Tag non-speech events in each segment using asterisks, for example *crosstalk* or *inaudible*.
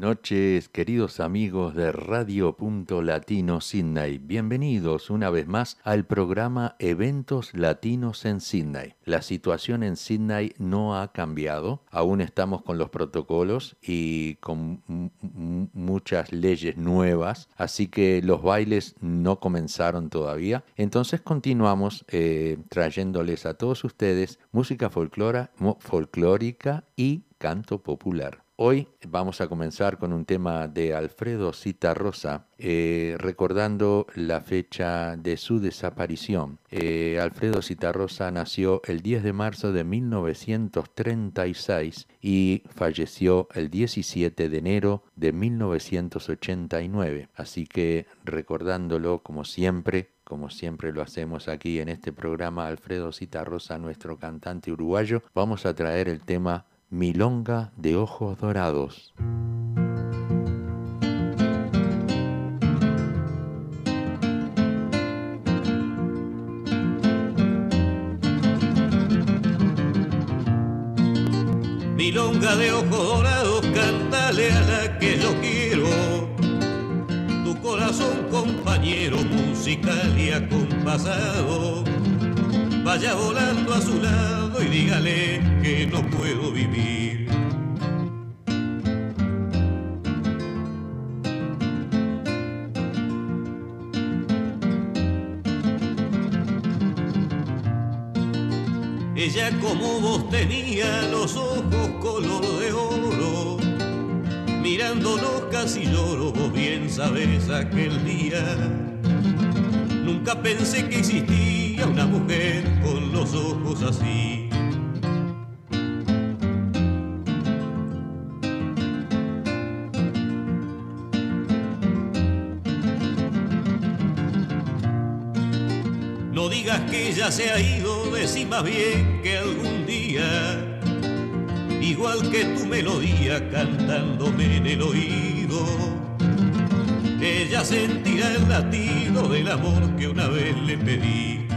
Noches, queridos amigos de Radio Punto Latino Sydney. Bienvenidos una vez más al programa Eventos Latinos en Sydney. La situación en Sydney no ha cambiado. Aún estamos con los protocolos y con muchas leyes nuevas, así que los bailes no comenzaron todavía. Entonces continuamos eh, trayéndoles a todos ustedes música folclórica y canto popular. Hoy vamos a comenzar con un tema de Alfredo Citarrosa, eh, recordando la fecha de su desaparición. Eh, Alfredo Citarrosa nació el 10 de marzo de 1936 y falleció el 17 de enero de 1989. Así que recordándolo como siempre, como siempre lo hacemos aquí en este programa, Alfredo Citarrosa, nuestro cantante uruguayo, vamos a traer el tema Milonga de ojos dorados. Milonga de ojos dorados, cántale a la que yo quiero. Tu corazón, compañero, musical y acompasado vaya volando a su lado y dígale que no puedo vivir. Ella como vos tenía los ojos color de oro, mirándonos casi lloro, vos bien sabes aquel día. Nunca pensé que existía una mujer con los ojos así. No digas que ya se ha ido, decí más bien que algún día, igual que tu melodía cantándome en el oído, ella sentirá el latido del amor que una vez le pedí.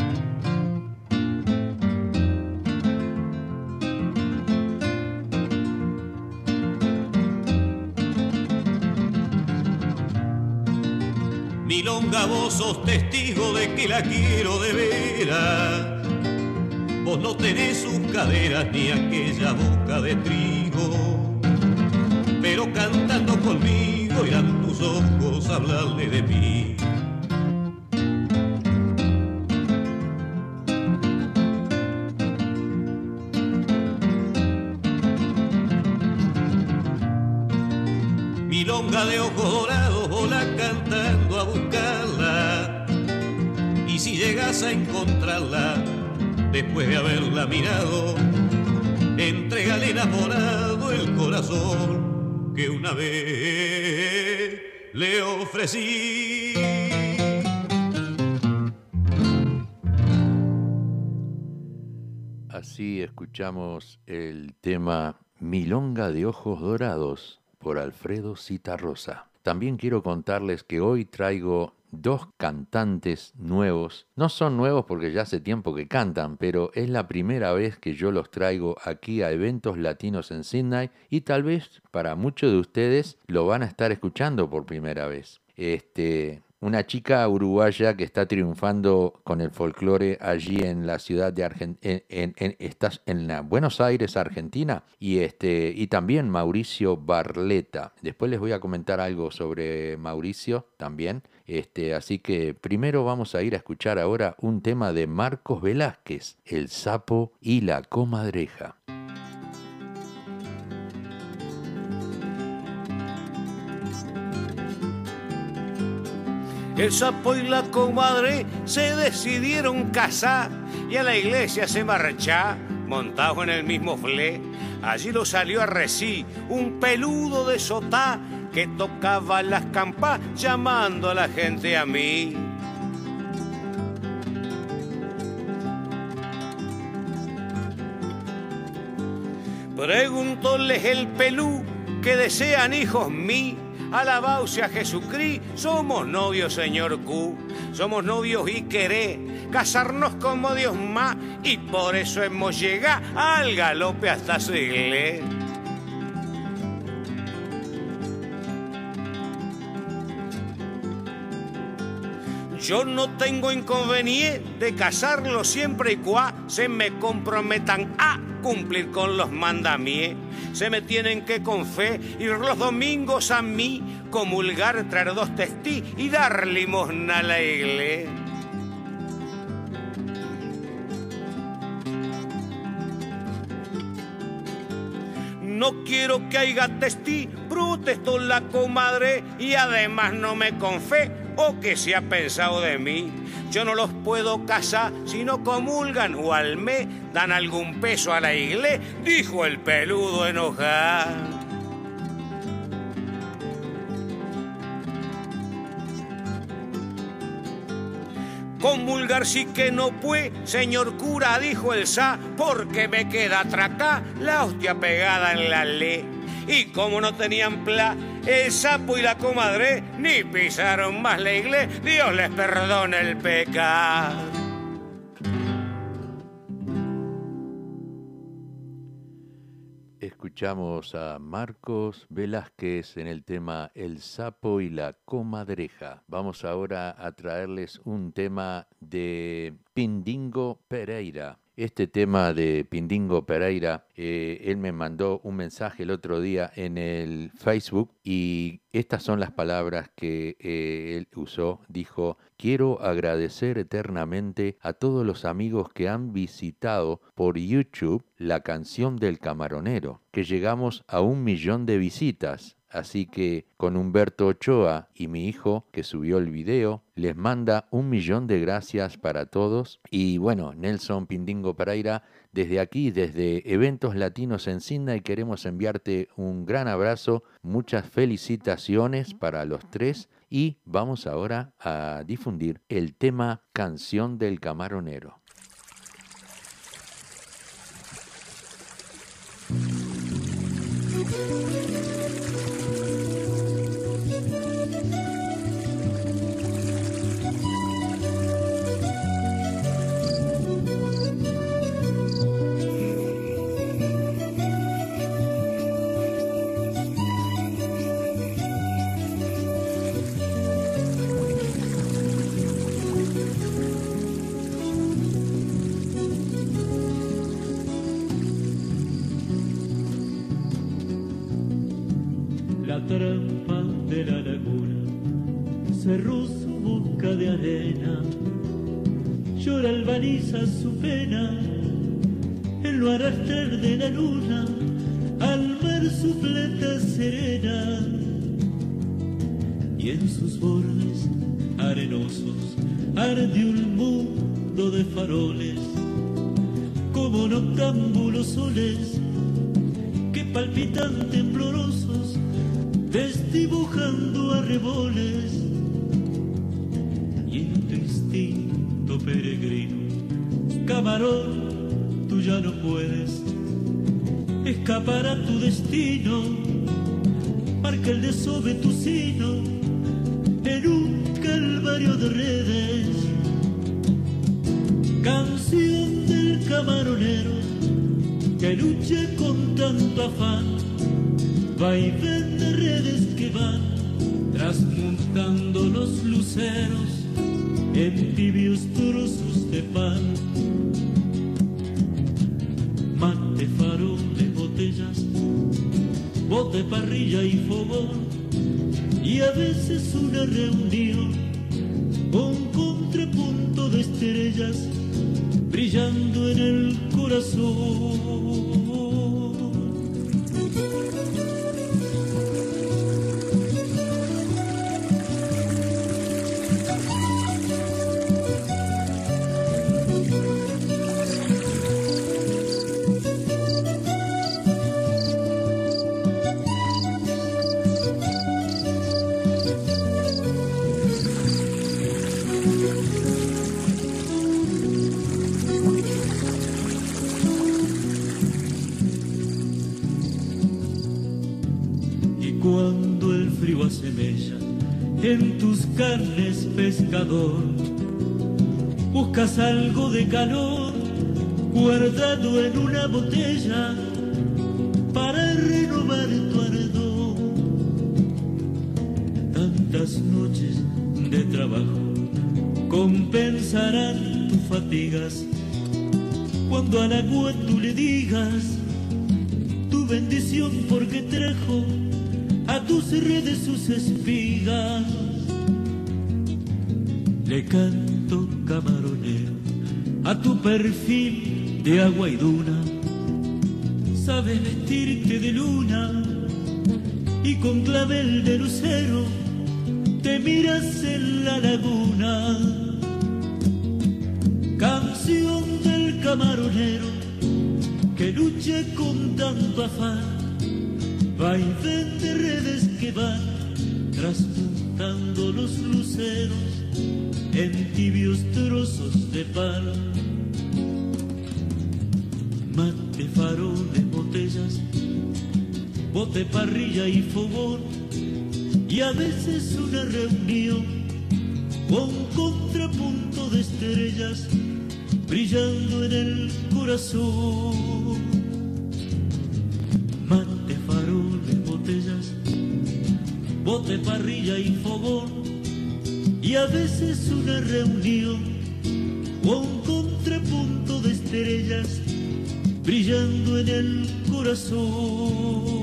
Vos sos testigo de que la quiero de veras. Vos no tenés sus caderas ni aquella boca de trigo, pero cantando conmigo irán tus ojos a hablarle de mí. Milonga de ojos dorados, vola cantando a buscarla. Y si llegas a encontrarla, después de haberla mirado, entrégale enamorado el corazón que una vez le ofrecí. Así escuchamos el tema Milonga de Ojos Dorados por Alfredo Citarrosa. También quiero contarles que hoy traigo dos cantantes nuevos. No son nuevos porque ya hace tiempo que cantan, pero es la primera vez que yo los traigo aquí a eventos latinos en Sydney y tal vez para muchos de ustedes lo van a estar escuchando por primera vez. Este, una chica uruguaya que está triunfando con el folclore allí en la ciudad de Argentina, en, en, Buenos Aires, Argentina, y, este, y también Mauricio Barleta. Después les voy a comentar algo sobre Mauricio también. Este, así que primero vamos a ir a escuchar ahora un tema de Marcos Velázquez, El sapo y la comadreja. El sapo y la comadre se decidieron casar y a la iglesia se marcha, montado en el mismo fle. Allí lo salió a reci un peludo de sotá que tocaba las campas llamando a la gente a mí. Preguntóles el pelú que desean hijos mí Alabauce a Jesucristo, somos novios, señor Q. Somos novios y queré casarnos como Dios más, y por eso hemos llegado al galope hasta Siglé. Yo no tengo inconveniente de casarlo siempre y cuá se me comprometan a cumplir con los mandamientos. Se me tienen que con fe ir los domingos a mí, comulgar, traer dos testí y dar limosna a la iglesia. No quiero que haya testí, protestó la comadre y además no me confe o que se ha pensado de mí. Yo no los puedo casar si no comulgan o al mes dan algún peso a la iglesia, dijo el peludo enojado. Comulgar sí que no puede, señor cura, dijo el sa, porque me queda atracá la hostia pegada en la ley. Y como no tenían pla, el sapo y la comadre ni pisaron más la iglesia, Dios les perdone el pecado. Escuchamos a Marcos Velázquez en el tema El sapo y la comadreja. Vamos ahora a traerles un tema de Pindingo Pereira. Este tema de Pindingo Pereira, eh, él me mandó un mensaje el otro día en el Facebook y estas son las palabras que eh, él usó. Dijo, quiero agradecer eternamente a todos los amigos que han visitado por YouTube la canción del camaronero, que llegamos a un millón de visitas. Así que con Humberto Ochoa y mi hijo que subió el video, les manda un millón de gracias para todos. Y bueno, Nelson Pindingo Pereira, desde aquí, desde Eventos Latinos en Sydney, queremos enviarte un gran abrazo, muchas felicitaciones para los tres y vamos ahora a difundir el tema Canción del Camaronero. Su pena en lo arrastrar de la luna al mar su plata serena y en sus bordes arenosos arde un mundo de faroles como noctámbulos soles que palpitan temblorosos desdibujando arreboles y en tu instinto peregrino ya no puedes escapar a tu destino. Marca el desove tu sino y a veces una reunión con contrapunto de estrellas brillando en el corazón. Buscas algo de calor guardado en una botella para renovar tu ardor. Tantas noches de trabajo cesarán tus fatigas cuando a la agua tú le digas tu bendición porque trajo a tus redes sus espigas. Le canto camaronero a tu perfil de agua y duna. Sabes vestirte de luna y con clavel de lucero te miras en la laguna. Canción del camaronero que lucha con tanto afán, va y vende redes que van traspuntando los luceros en tibios trozos de pan. Mate, faroles, botellas, bote, parrilla y fogón, y a veces una reunión con contrapunto de estrellas brillando en el corazón. Bote, parrilla y fogón, y a veces una reunión con contrapunto de estrellas brillando en el corazón.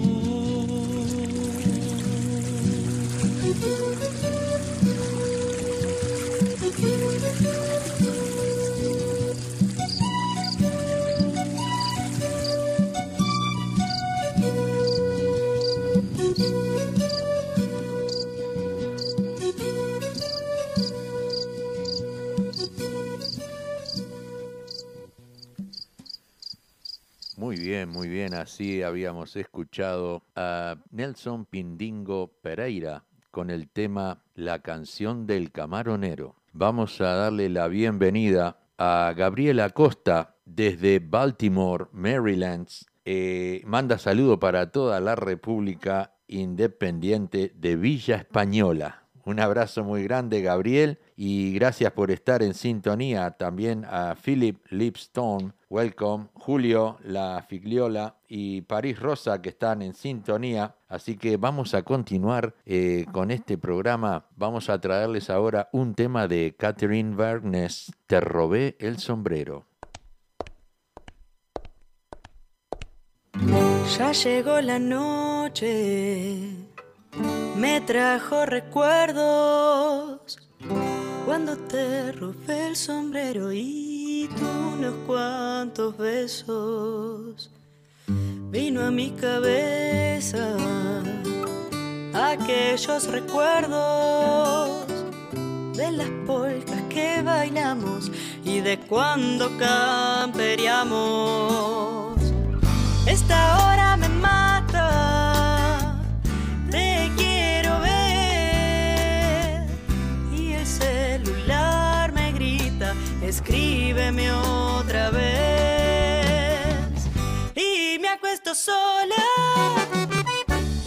Muy bien. Así habíamos escuchado a Nelson Pindingo Pereira con el tema La canción del camaronero. Vamos a darle la bienvenida a Gabriela Costa desde Baltimore, Maryland. Eh, manda saludo para toda la República Independiente de Villa Española. Un abrazo muy grande, Gabriel, y gracias por estar en sintonía. También a Philip Lipstone, welcome, Julio La Figliola y París Rosa que están en sintonía. Así que vamos a continuar eh, con este programa. Vamos a traerles ahora un tema de Catherine Bergnes, Te robé el sombrero. Ya llegó la noche, me trajo recuerdos cuando te robé el sombrero y tú unos cuantos besos. Vino a mi cabeza aquellos recuerdos de las polcas que bailamos y de cuando camperiamos. Esta hora me mata, escríbeme otra vez. Y me acuesto sola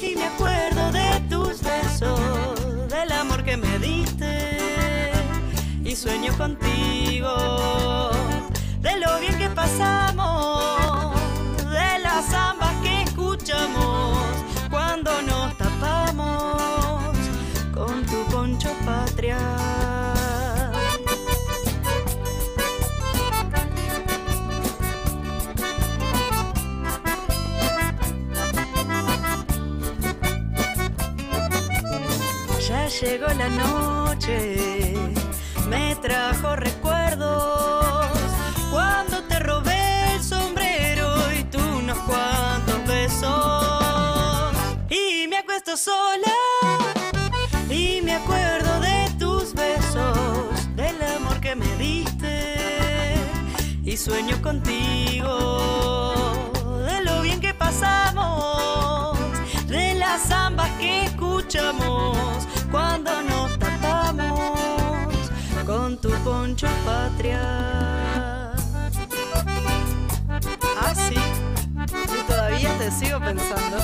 y me acuerdo de tus besos, del amor que me diste. Y sueño contigo, de lo bien que pasamos de las zambas que escuchamos cuando nos tapamos con tu poncho patria. Llegó la noche, me trajo recuerdos cuando te robé el sombrero y tú unos cuantos besos. Y me acuesto sola y me acuerdo de tus besos, del amor que me diste y sueño contigo, de lo bien que pasamos, de las zambas que escuchamos cuando nos tapamos con tu poncho patria. Ah, sí. Yo todavía te sigo pensando.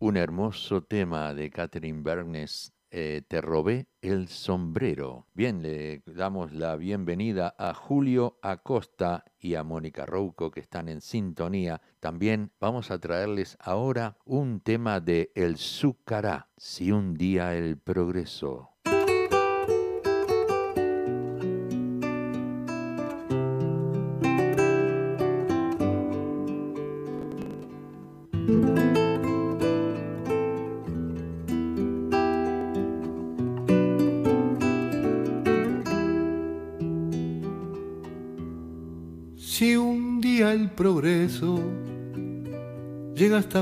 Un hermoso tema de Catherine Bergnes eh, Te robé el sombrero. Bien, le damos la bienvenida a Julio Acosta y a Mónica Rouco que están en sintonía. También vamos a traerles ahora un tema de El Zúcará, si un día el progreso.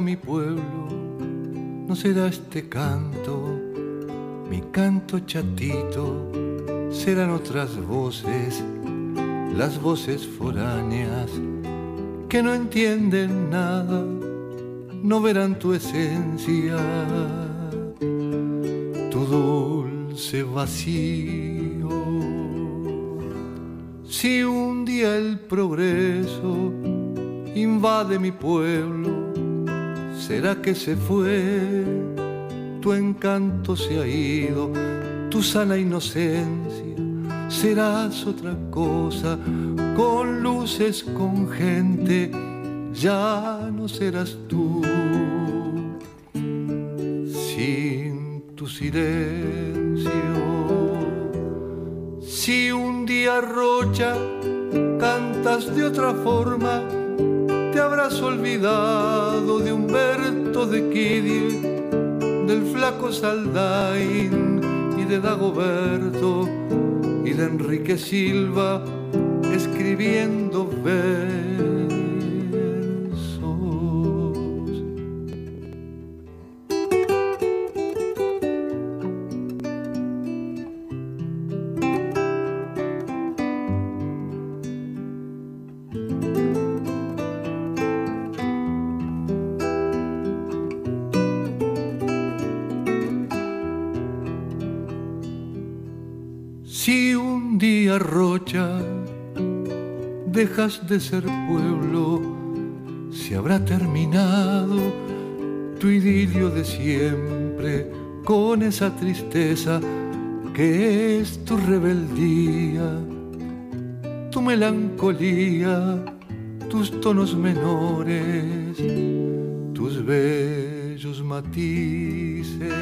Mi pueblo, no será este canto, mi canto chatito, serán otras voces, las voces foráneas que no entienden nada, no verán tu esencia, tu dulce vacío. Si un día el progreso invade mi pueblo, ¿será que se fue? Tu encanto se ha ido, tu sana inocencia, serás otra cosa, con luces, con gente, ya no serás tú. Sin tu silencio, si un día rocha cantas de otra forma, te habrás olvidado de Humberto de Quidi, del flaco Saldain y de Dagoberto y de Enrique Silva escribiendo ver dejas de ser pueblo, se habrá terminado tu idilio de siempre con esa tristeza que es tu rebeldía, tu melancolía, tus tonos menores, tus bellos matices.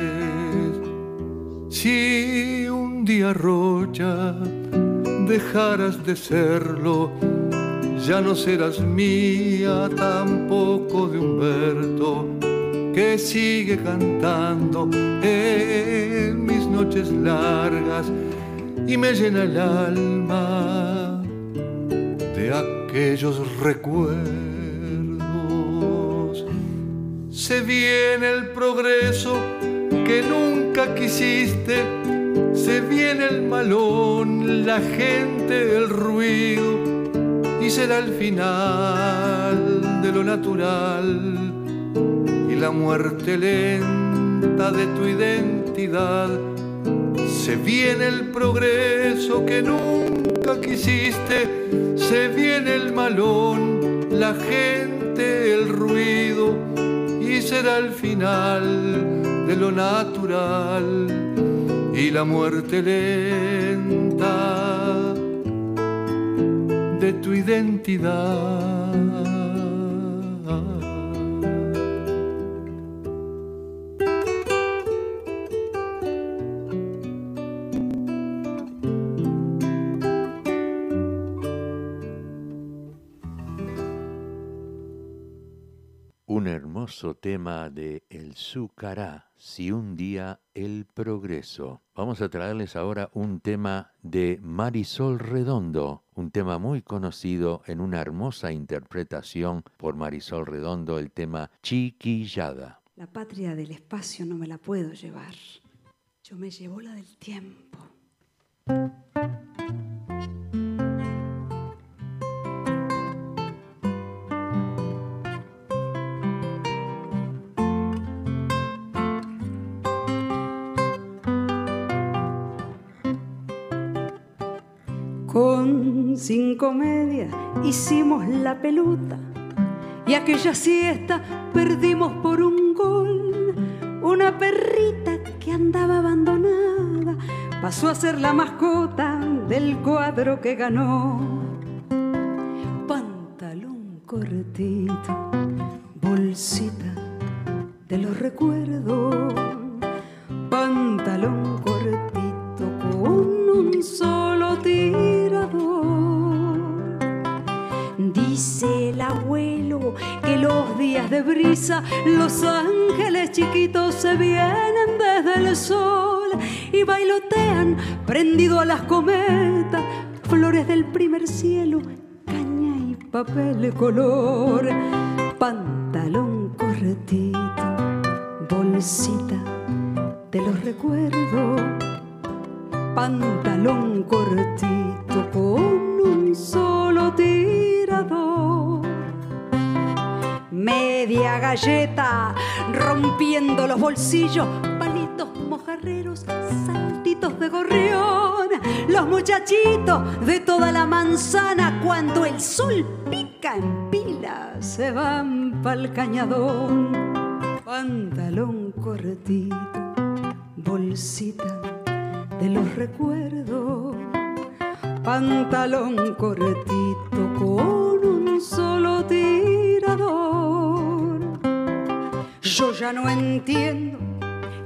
Si un día rocha dejaras de serlo, ya no serás mía tampoco de Humberto, que sigue cantando en mis noches largas y me llena el alma de aquellos recuerdos. Se viene el progreso que nunca quisiste se viene el malón, la gente, el ruido, y será el final de lo natural y la muerte lenta de tu identidad. Se viene el progreso que nunca quisiste, se viene el malón, la gente, el ruido, y será el final de lo natural y la muerte lenta de tu identidad. Tema de El si un día el progreso. Vamos a traerles ahora un tema de Marisol Redondo, un tema muy conocido en una hermosa interpretación por Marisol Redondo, el tema Chiquillada. La patria del espacio no me la puedo llevar. Yo me llevo la del tiempo. Con cinco hicimos la peluta y aquella siesta perdimos por un gol. Una perrita que andaba abandonada pasó a ser la mascota del cuadro que ganó. Pantalón cortito, bolsita de los recuerdos, los ángeles chiquitos se vienen desde el sol y bailotean prendido a las cometas, flores del primer cielo, caña y papel color, pantalón cortito, bolsita de los recuerdos, pantalón cortito con un solo tirador media galleta rompiendo los bolsillos, palitos mojarreros, saltitos de gorrión, los muchachitos de toda la manzana cuando el sol pica en pila se van pa'l cañadón, pantalón cortito, bolsita de los recuerdos, pantalón cortito con un solo tirador. Yo ya no entiendo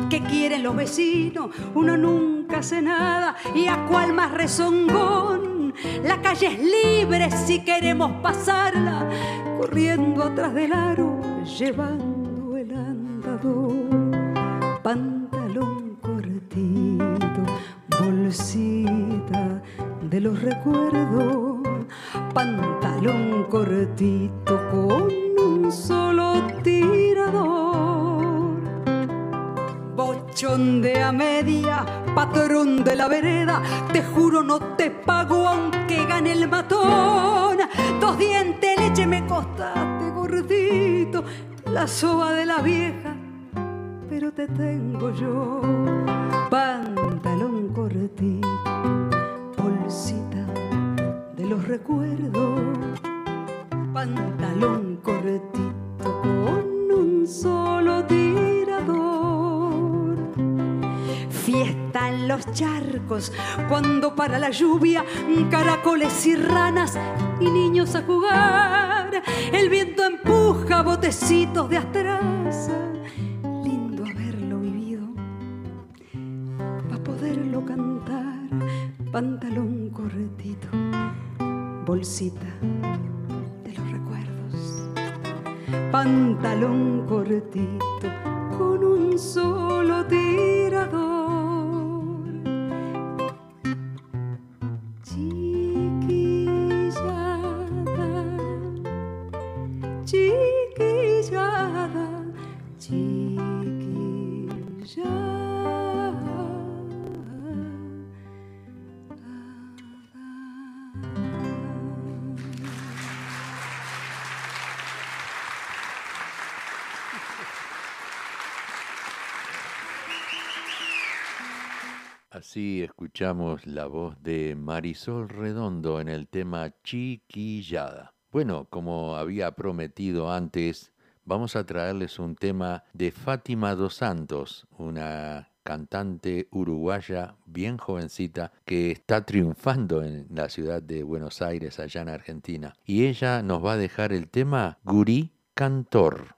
qué quieren los vecinos, uno nunca hace nada y a cuál más rezongón. La calle es libre si queremos pasarla, corriendo atrás del aro, llevando el andador. Pantalón cortito, bolsita de los recuerdos, pantalón cortito con un solo De a media, patrón de la vereda, te juro no te pago aunque gane el matón. Dos dientes leche me costaste gordito, la soba de la vieja, pero te tengo yo. Pantalón cortito, bolsita de los recuerdos, pantalón cortito con un solo tirador. Fiesta en los charcos cuando para la lluvia caracoles y ranas y niños a jugar. El viento empuja botecitos de astraza. Lindo haberlo vivido para poderlo cantar. Pantalón cortito, bolsita de los recuerdos. Pantalón cortito con un solo tirador. Así escuchamos la voz de Marisol Redondo en el tema Chiquillada. Bueno, como había prometido antes, vamos a traerles un tema de Fátima dos Santos, una cantante uruguaya bien jovencita que está triunfando en la ciudad de Buenos Aires, allá en Argentina. Y ella nos va a dejar el tema Gurí Cantor.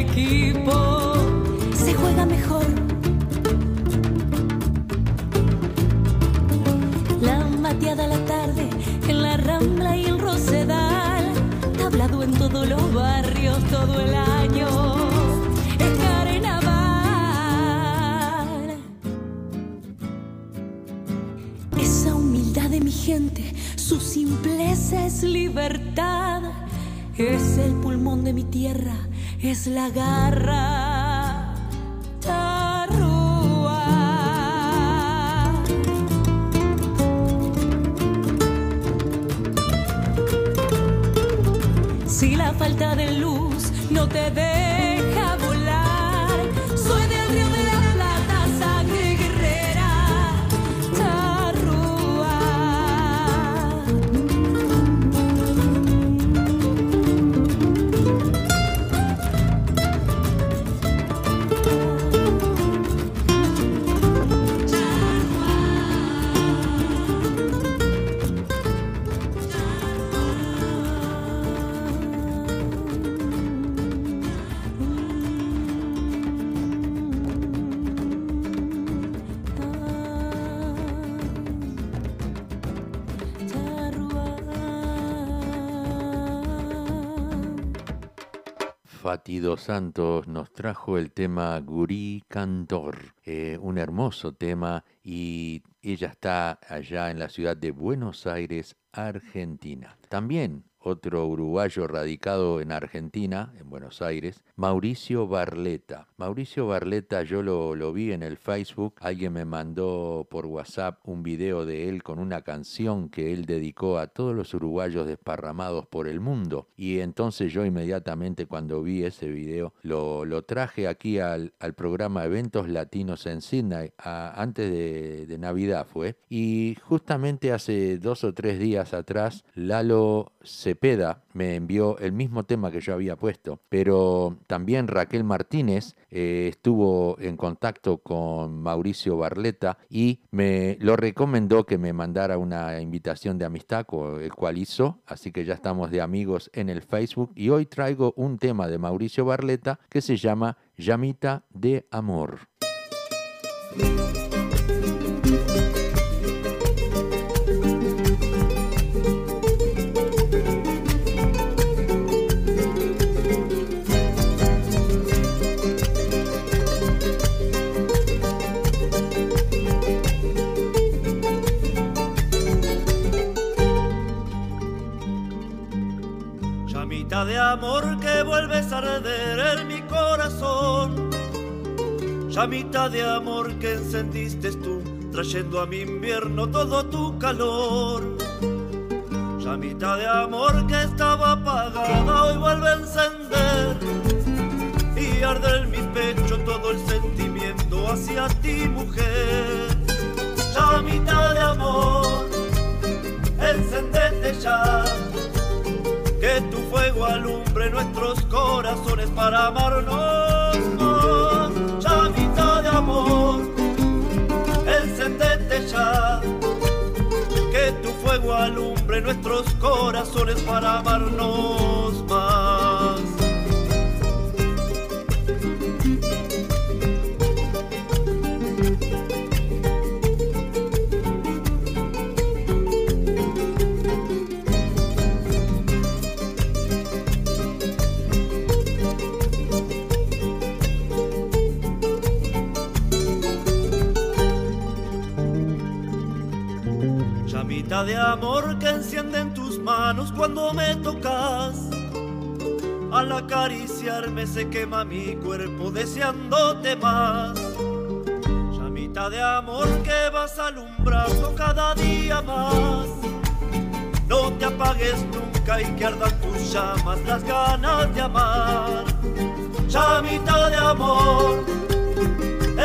Equipo se juega mejor. La mateada la tarde en la rambla y el rosedal, tablado en todos los barrios todo el año. Es carnaval. Esa humildad de mi gente, su simpleza es libertad. Es el pulmón de mi tierra, es la garra. Santos nos trajo el tema Gurí Cantor, eh, un hermoso tema y ella está allá en la ciudad de Buenos Aires, Argentina. También otro uruguayo radicado en Argentina, en Buenos Aires, Mauricio Barleta. Mauricio Barleta yo lo, lo vi en el Facebook, alguien me mandó por WhatsApp un video de él con una canción que él dedicó a todos los uruguayos desparramados por el mundo. Y entonces yo inmediatamente cuando vi ese video lo, lo traje aquí al, al programa Eventos Latinos en Sydney, antes de, de Navidad fue. Y justamente hace dos o tres días atrás, Lalo Cepeda me envió el mismo tema que yo había puesto, pero también Raquel Martínez eh, estuvo en contacto con Mauricio Barleta y me lo recomendó que me mandara una invitación de amistad, el cual hizo, así que ya estamos de amigos en el Facebook y hoy traigo un tema de Mauricio Barleta que se llama Llamita de Amor. De amor que vuelves a arder en mi corazón. Llamita de amor que encendiste tú, trayendo a mi invierno todo tu calor. Llamita de amor que estaba apagada, hoy vuelve a encender. Y arde en mi pecho todo el sentimiento hacia ti, mujer. Llamita de amor, encendete ya que tu fuego alumbre nuestros corazones para amarnos más. Llamita de amor, encendete ya. Que tu fuego alumbre nuestros corazones para amarnos más. Cuando me tocas. Al acariciarme se quema mi cuerpo deseándote más. Llamita de amor que vas alumbrando cada día más. No te apagues nunca y que ardan tus llamas las ganas de amar. Llamita de amor,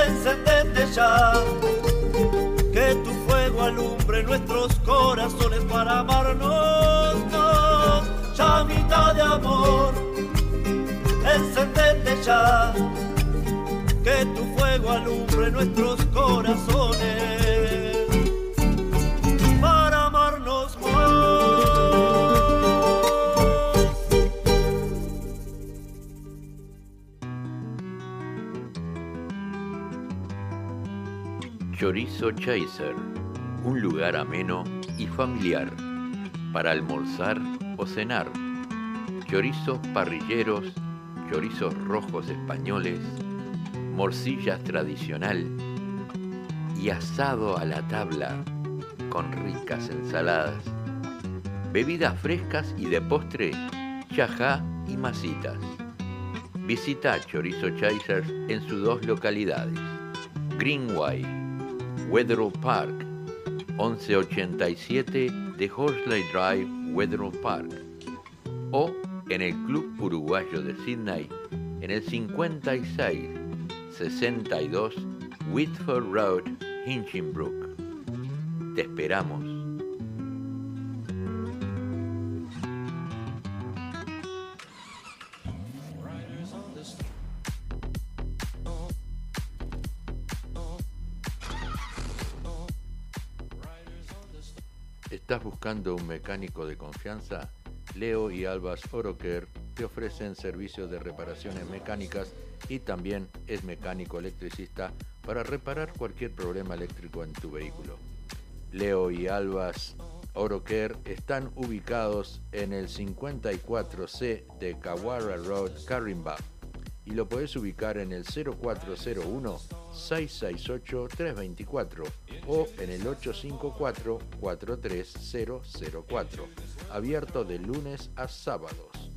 encendete ya que tu fuego alumbre nuestros corazones para amarnos de amor, encendete ya, que tu fuego alumbre nuestros corazones. Para amarnos más. Chorizo Chaser, un lugar ameno y familiar para almorzar o cenar Chorizos parrilleros, chorizos rojos españoles, morcillas tradicional y asado a la tabla con ricas ensaladas. Bebidas frescas y de postre, chajá y masitas. Visita Chorizo Chasers en sus dos localidades. Greenway, Wetherill Park, 1187 de Horsley Drive, Wetherill Park. O en el Club Uruguayo de Sydney, en el 56 62 Whitford Road, Hinchinbrook. Te esperamos. ¿Estás buscando un mecánico de confianza? Leo y Albas Oroker te ofrecen servicios de reparaciones mecánicas y también es mecánico electricista para reparar cualquier problema eléctrico en tu vehículo. Leo y Albas Oroker están ubicados en el 54C de Kawara Road, Carimba y lo puedes ubicar en el 0401 668 324 o en el 854 43004, abierto de lunes a sábados.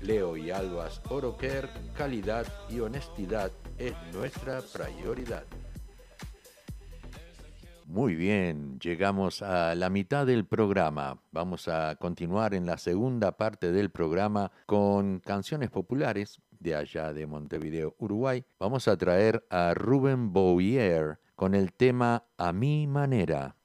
Leo y Albas Oroker, calidad y honestidad es nuestra prioridad. Muy bien, llegamos a la mitad del programa. Vamos a continuar en la segunda parte del programa con canciones populares de allá de Montevideo, Uruguay. Vamos a traer a Rubén Bouvier con el tema A mi manera.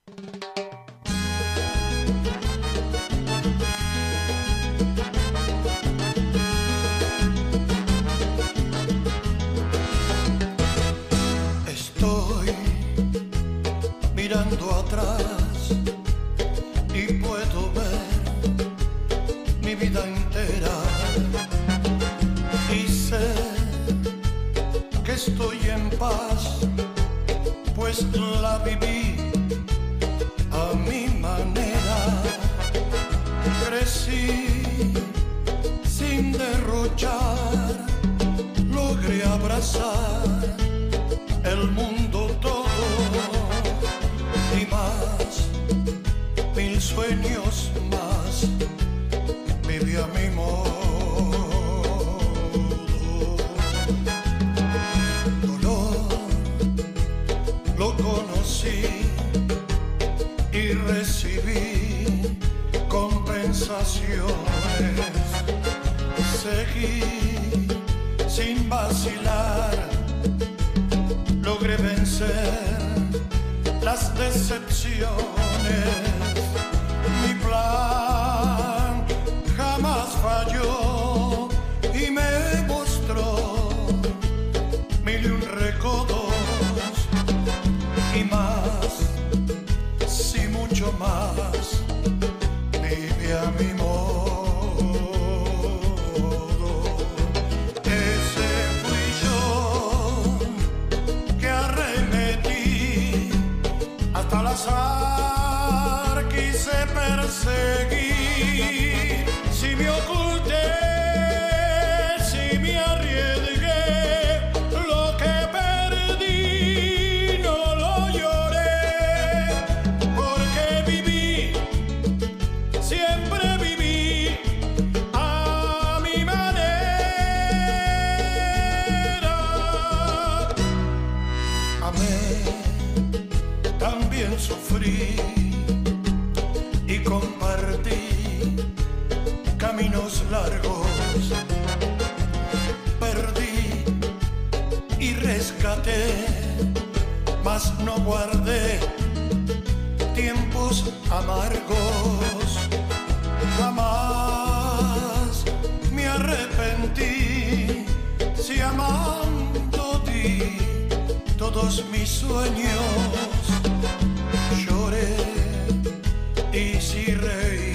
Logré abrazar el mundo todo y más, mil sueños más, viví a mi modo. Dolor lo conocí y recibí compensaciones. Seguí logré vencer las decepciones. Mi plan jamás falló mas no guardé tiempos amargos. Jamás me arrepentí si amando di todos mis sueños. Lloré y si reí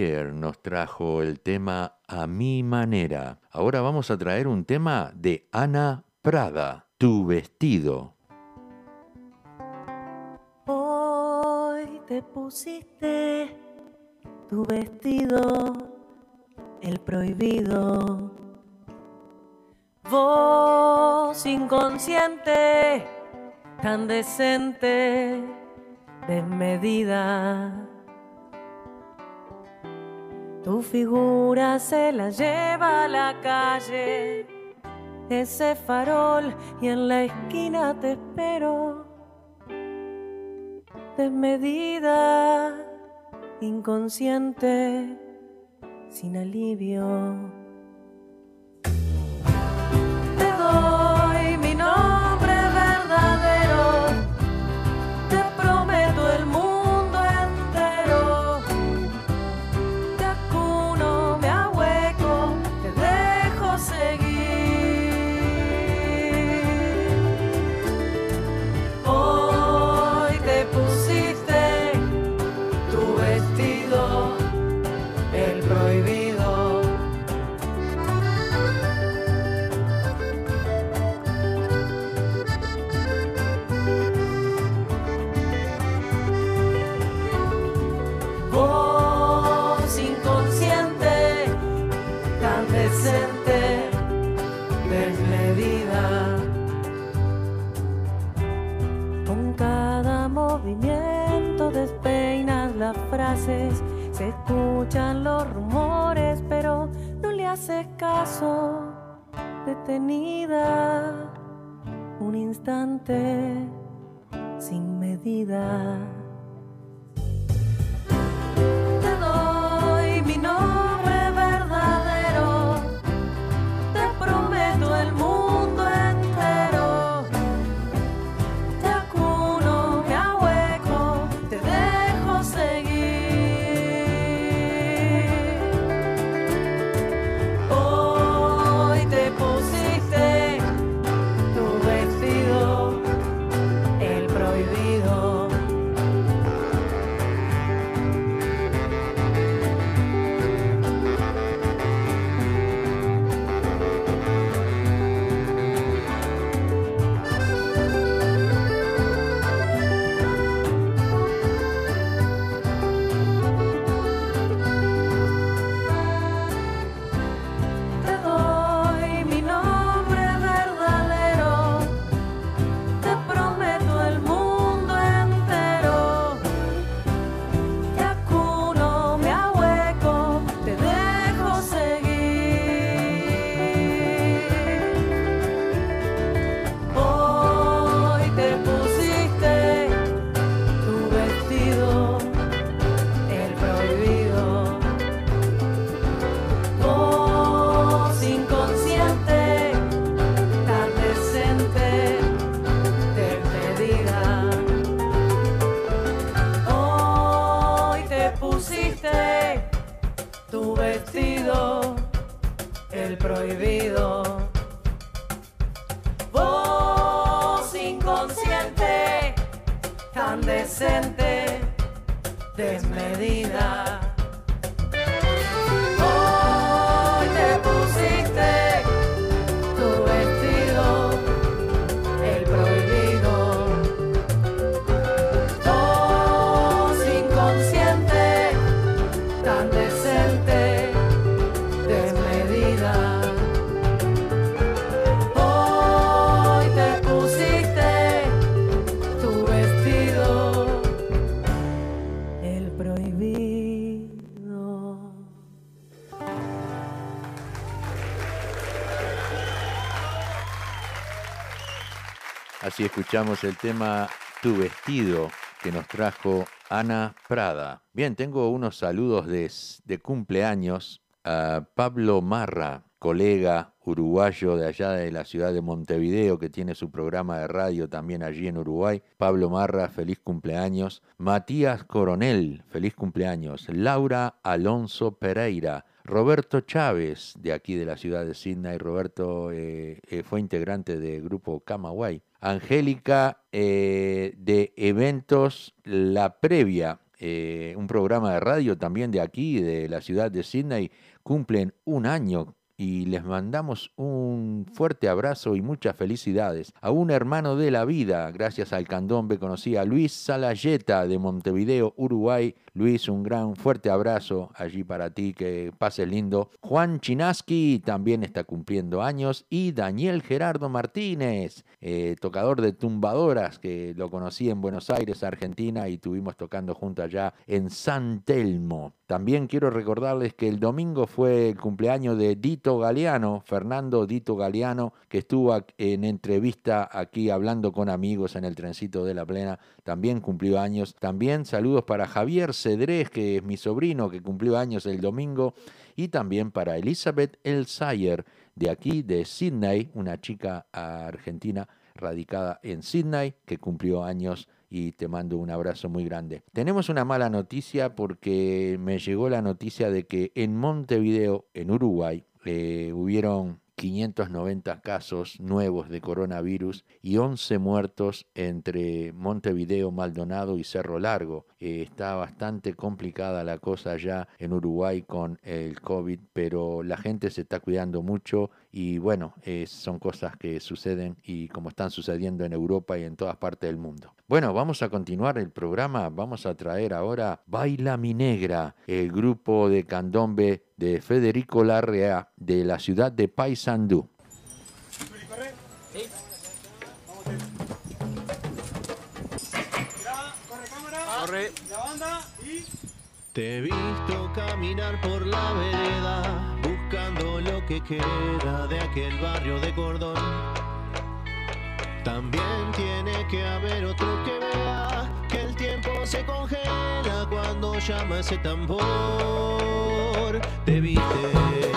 Nos trajo el tema A mi manera. Ahora vamos a traer un tema de Ana Prada, Tu vestido. Hoy te pusiste tu vestido, el prohibido. Voz inconsciente, tan decente, desmedida. Tu figura se la lleva a la calle, ese farol, y en la esquina te espero. Desmedida, inconsciente, sin alivio. Así escuchamos el tema Tu vestido que nos trajo Ana Prada. Bien, tengo unos saludos de, de cumpleaños a Pablo Marra, colega uruguayo de allá de la ciudad de Montevideo, que tiene su programa de radio también allí en Uruguay. Pablo Marra, feliz cumpleaños. Matías Coronel, feliz cumpleaños. Laura Alonso Pereira. Roberto Chávez, de aquí de la ciudad de Sydney. Roberto eh, eh, fue integrante del grupo Camagüey. Angélica eh, de Eventos La Previa eh, un programa de radio también de aquí, de la ciudad de Sydney, cumplen un año y les mandamos un fuerte abrazo y muchas felicidades. A un hermano de la vida, gracias al candombe, conocí a Luis Salayeta de Montevideo, Uruguay. Luis, un gran fuerte abrazo allí para ti, que pases lindo. Juan Chinaski también está cumpliendo años y Daniel Gerardo Martínez, eh, tocador de tumbadoras, que lo conocí en Buenos Aires, Argentina, y tuvimos tocando junto allá en San Telmo. También quiero recordarles que el domingo fue el cumpleaños de Dito Galeano, Fernando Dito Galeano, que estuvo en entrevista aquí hablando con amigos en el trencito de la plena, también cumplió años. También saludos para Javier Cedrés, que es mi sobrino, que cumplió años el domingo, y también para Elizabeth Elsayer, de aquí, de Sydney, una chica argentina radicada en Sydney, que cumplió años y te mando un abrazo muy grande. Tenemos una mala noticia porque me llegó la noticia de que en Montevideo, en Uruguay, eh, hubieron 590 casos nuevos de coronavirus y 11 muertos entre Montevideo, Maldonado y Cerro Largo. Eh, está bastante complicada la cosa ya en Uruguay con el COVID, pero la gente se está cuidando mucho y bueno, eh, son cosas que suceden y como están sucediendo en Europa y en todas partes del mundo. Bueno, vamos a continuar el programa. Vamos a traer ahora Baila Mi Negra, el grupo de candombe de Federico Larrea de la ciudad de Paysandú. Te he visto caminar por la vereda, buscando lo que queda de aquel barrio de Cordón. También tiene que haber otro que vea se congela cuando llama ese tambor. Te viste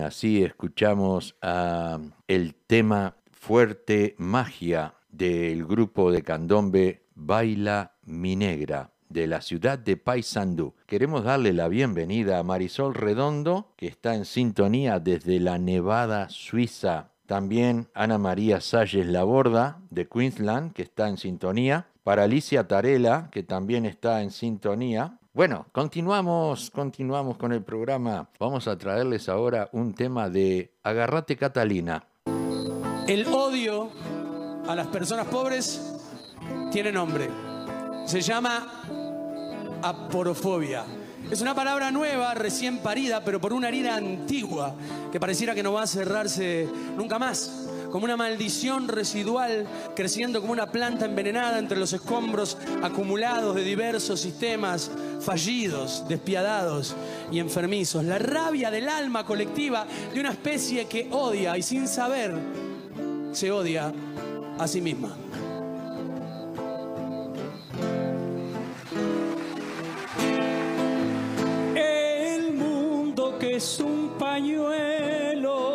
así escuchamos ah, el tema Fuerte Magia del grupo de candombe Baila Mi Negra de la ciudad de Paysandú. Queremos darle la bienvenida a Marisol Redondo, que está en sintonía desde la Nevada, Suiza. También Ana María Salles Laborda, de Queensland, que está en sintonía. Para Alicia Tarela, que también está en sintonía. Bueno, continuamos, continuamos con el programa. Vamos a traerles ahora un tema de Agarrate Catalina. El odio a las personas pobres tiene nombre. Se llama aporofobia. Es una palabra nueva, recién parida, pero por una herida antigua que pareciera que no va a cerrarse nunca más. Como una maldición residual creciendo como una planta envenenada entre los escombros acumulados de diversos sistemas fallidos, despiadados y enfermizos. La rabia del alma colectiva de una especie que odia y sin saber se odia a sí misma. El mundo que es un pañuelo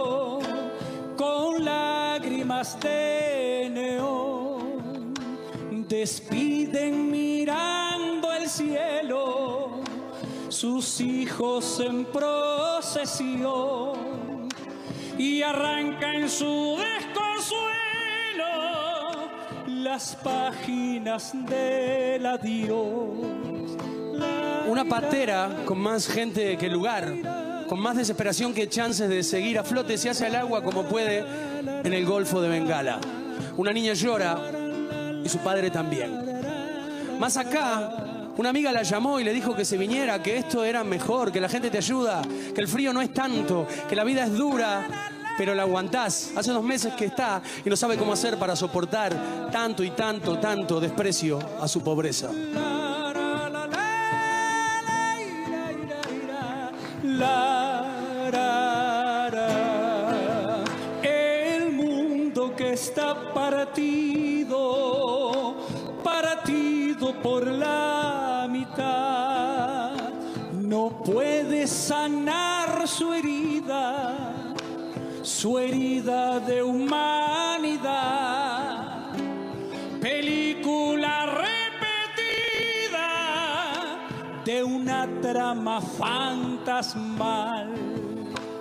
lágrimas de neón despiden mirando el cielo sus hijos en procesión y arranca en su desconsuelo las páginas del adiós. Una patera con más gente que lugar, con más desesperación que chances de seguir a flote, se hace al agua como puede en el Golfo de Bengala. Una niña llora y su padre también. Más acá, una amiga la llamó y le dijo que se viniera, que esto era mejor, que la gente te ayuda, que el frío no es tanto, que la vida es dura, pero la aguantás. Hace dos meses que está y no sabe cómo hacer para soportar tanto y tanto, tanto desprecio a su pobreza. Su herida de humanidad. Película repetida de una trama fantasmal.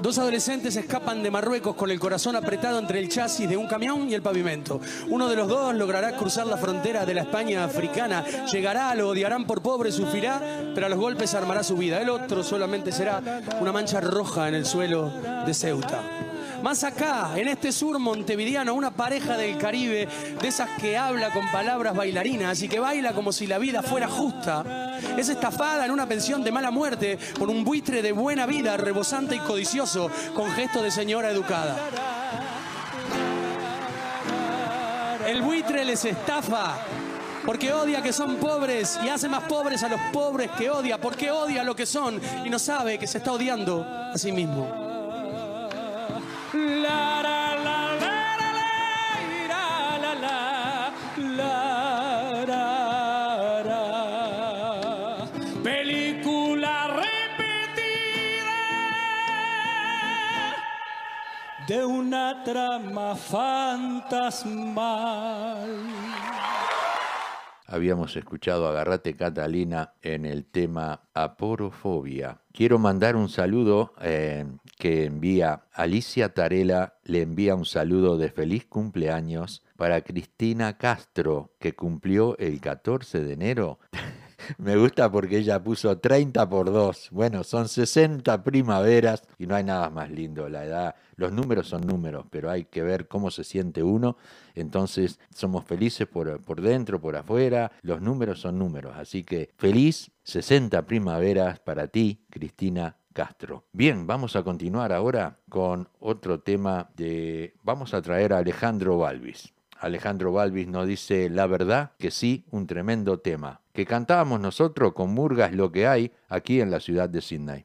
Dos adolescentes escapan de Marruecos con el corazón apretado entre el chasis de un camión y el pavimento. Uno de los dos logrará cruzar la frontera de la España africana. Llegará, lo odiarán por pobre, sufrirá, pero a los golpes armará su vida. El otro solamente será una mancha roja en el suelo de Ceuta. Más acá, en este sur montevideano, una pareja del Caribe, de esas que habla con palabras bailarinas y que baila como si la vida fuera justa, es estafada en una pensión de mala muerte por un buitre de buena vida, rebosante y codicioso, con gesto de señora educada. El buitre les estafa porque odia que son pobres y hace más pobres a los pobres que odia, porque odia lo que son y no sabe que se está odiando a sí mismo. La, la, la, la, la, la, la, la, la. Película repetida de una trama fantasmal. Habíamos escuchado Agarrate Catalina en el tema Aporofobia. Quiero mandar un saludo eh, que envía Alicia Tarela, le envía un saludo de feliz cumpleaños para Cristina Castro, que cumplió el 14 de enero. *laughs* Me gusta porque ella puso 30 por 2. Bueno, son 60 primaveras y no hay nada más lindo. La edad, los números son números, pero hay que ver cómo se siente uno. Entonces, somos felices por, por dentro, por afuera. Los números son números. Así que feliz 60 primaveras para ti, Cristina Castro. Bien, vamos a continuar ahora con otro tema de... Vamos a traer a Alejandro Balvis. Alejandro Balvis nos dice, la verdad que sí, un tremendo tema, que cantábamos nosotros con Murgas lo que hay aquí en la ciudad de Sydney.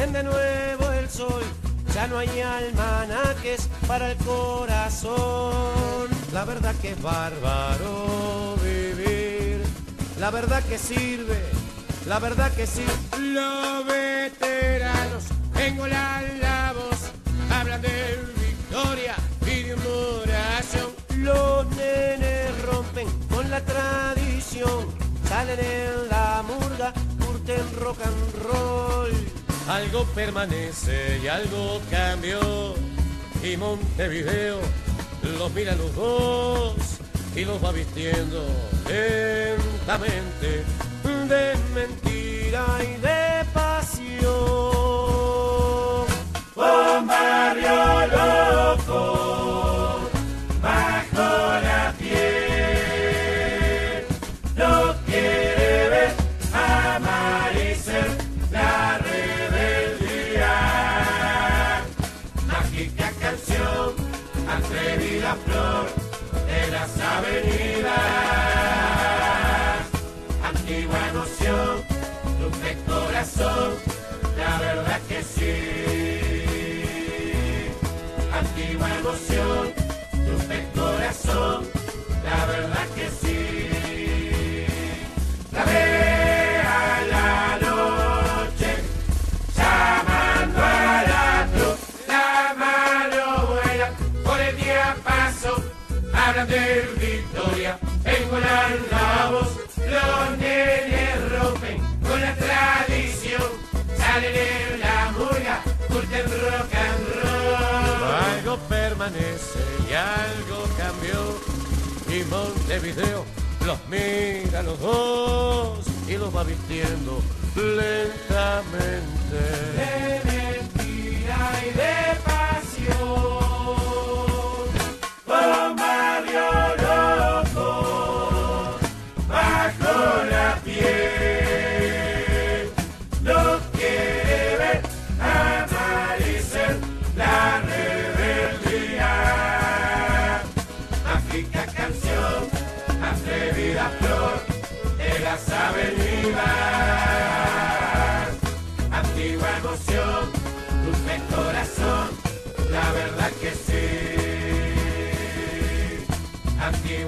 Ven de nuevo el sol, ya no hay almanaques para el corazón. La verdad que es bárbaro vivir, la verdad que sirve, la verdad que sí. Los veteranos en la voz hablan de victoria y de. Los nenes rompen con la tradición, salen en la murga, curten rock and roll. Algo permanece y algo cambió. Y Montevideo los mira a los dos y los va vistiendo lentamente de mentira y de pasión. La verdad que sí. La vea la noche, llamando a la la mano vuela por el día paso, hablan de victoria, engolan la voz, los nenes rompen con la tradición, salen en la murga, curten rock and roll. Algo permanece y algo. Montevideo los mira los dos y los va vistiendo lentamente. de mentira y de pasión. Un barrio loco bajo la piel no quiere ver amanecer la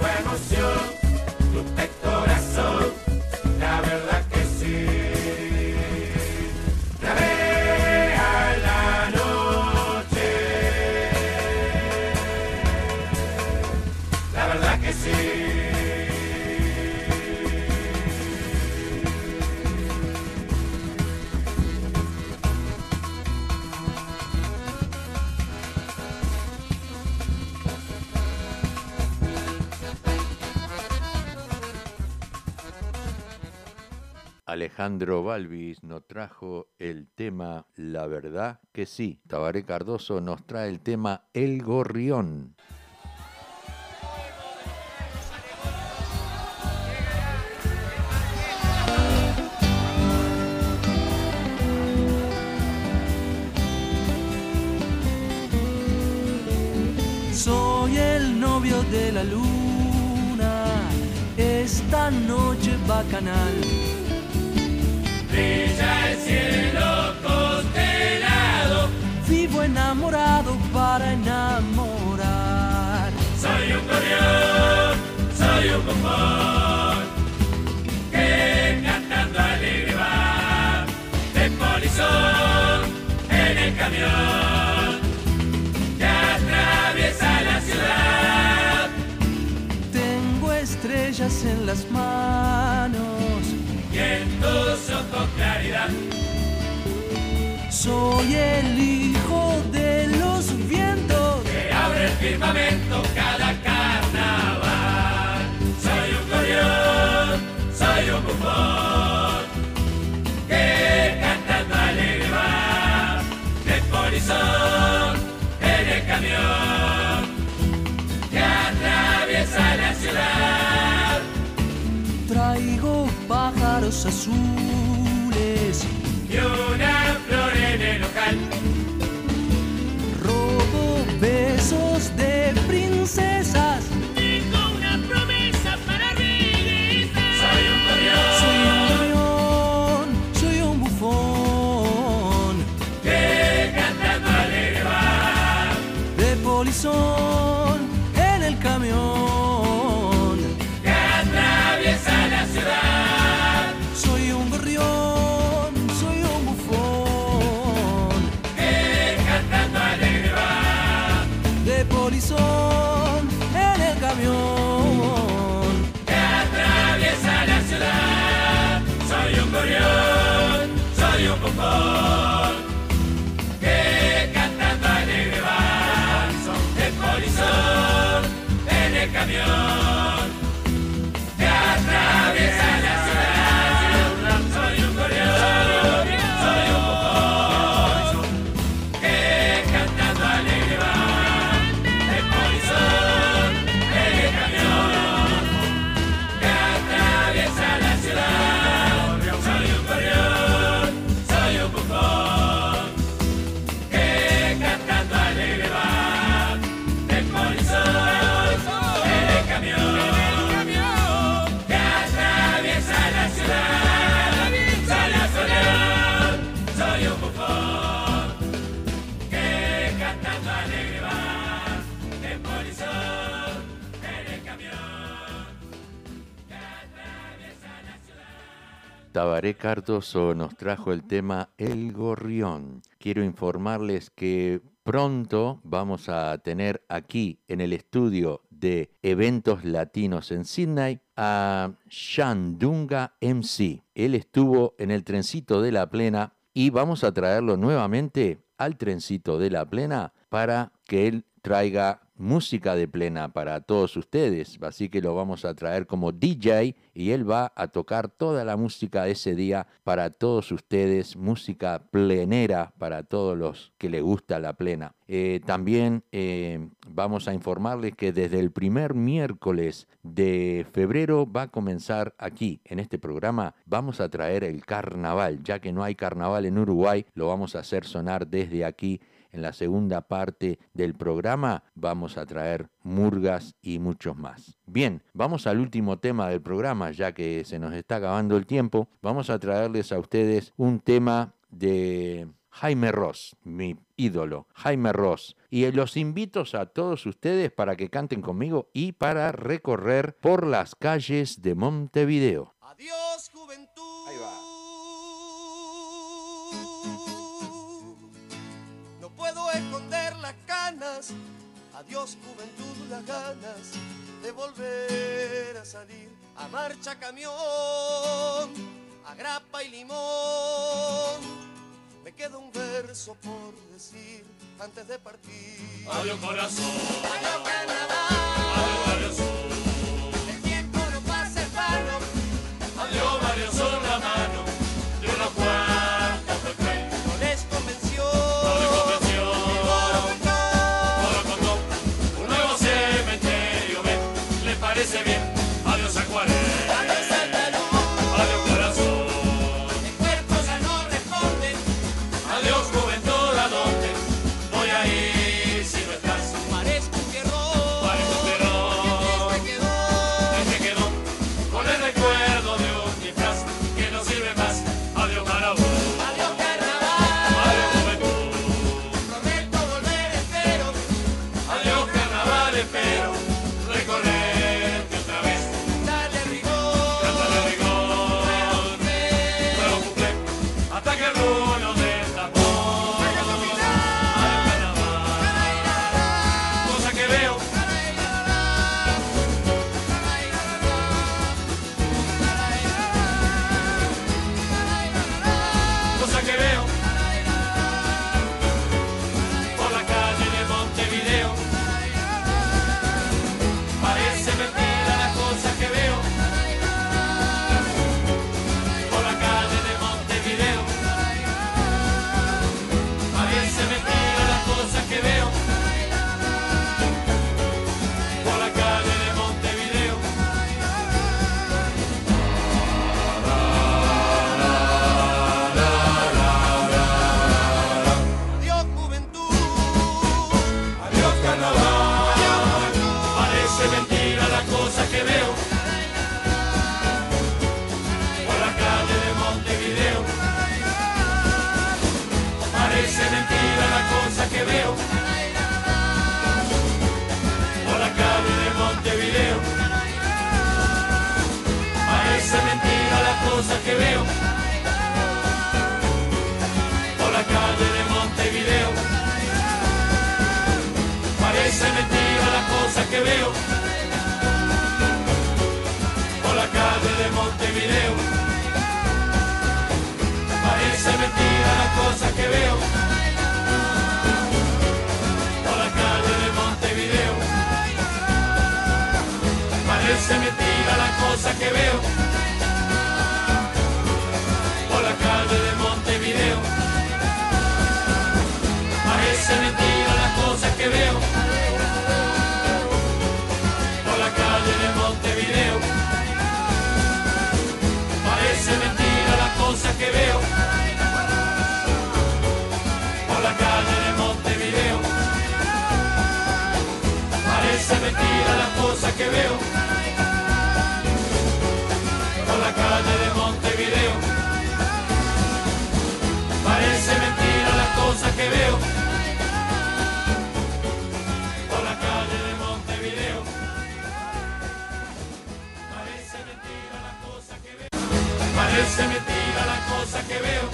emoción, Alejandro Balvis nos trajo el tema La verdad que sí. Tabaré Cardoso nos trae el tema El Gorrión. Soy el novio de la luna, esta noche bacanal. Brilla el cielo constelado, Vivo enamorado para enamorar. soy un gorrión, soy un bombón, que cantando alegre va, de polizón en el camión, que atraviesa la ciudad. Tengo estrellas en las manos. En tus ojos claridad. Soy el hijo de los vientos. que abre el firmamento azules. Y una flor en el local. Tabaré Cardoso nos trajo el tema El Gorrión. Quiero informarles que pronto vamos a tener aquí en el estudio de eventos latinos en Sydney a Shandunga MC. Él estuvo en el trencito de la plena y vamos a traerlo nuevamente al trencito de la plena para que él traiga música de plena para todos ustedes. Así que lo vamos a traer como DJ y él va a tocar toda la música de ese día para todos ustedes, música plenera para todos los que les gusta la plena. Eh, también eh, vamos a informarles que desde el primer miércoles de febrero va a comenzar aquí, en este programa, vamos a traer el carnaval, ya que no hay carnaval en Uruguay, lo vamos a hacer sonar desde aquí en la segunda parte del programa vamos a traer murgas y muchos más. Bien, vamos al último tema del programa, ya que se nos está acabando el tiempo. Vamos a traerles a ustedes un tema de Jaime Ross, mi ídolo, Jaime Ross. Y los invito a todos ustedes para que canten conmigo y para recorrer por las calles de Montevideo. Adiós, juventud. Ahí va. Adiós, juventud, las ganas de volver a salir a marcha camión, a grapa y limón. Me queda un verso por decir antes de partir. Adiós corazón, Adiós, carnaval. adiós Barrio parece Parece mentira la cosa que veo por la calle de Montevideo. Parece mentira la cosa que veo por la calle de Montevideo. Parece mentira la cosa que veo veo por la calle de Montevideo. Parece mentira las cosas que veo. Por la calle de Montevideo. Parece mentira las cosas que veo. Parece mentira las cosas que veo.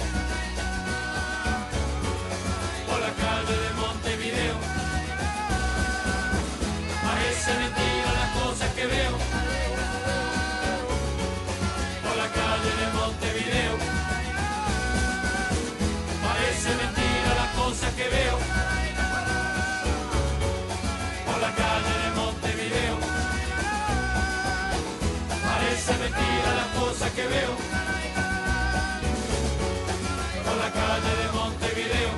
Por la calle de Montevideo. Parece mentira que veo por la calle de Montevideo. Parece mentira las cosas que veo por la calle de Montevideo. Parece mentira las cosas que veo por la calle de Montevideo.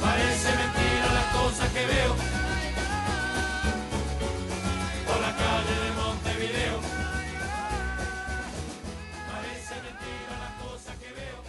Parece mentira las cosas que veo. que veo.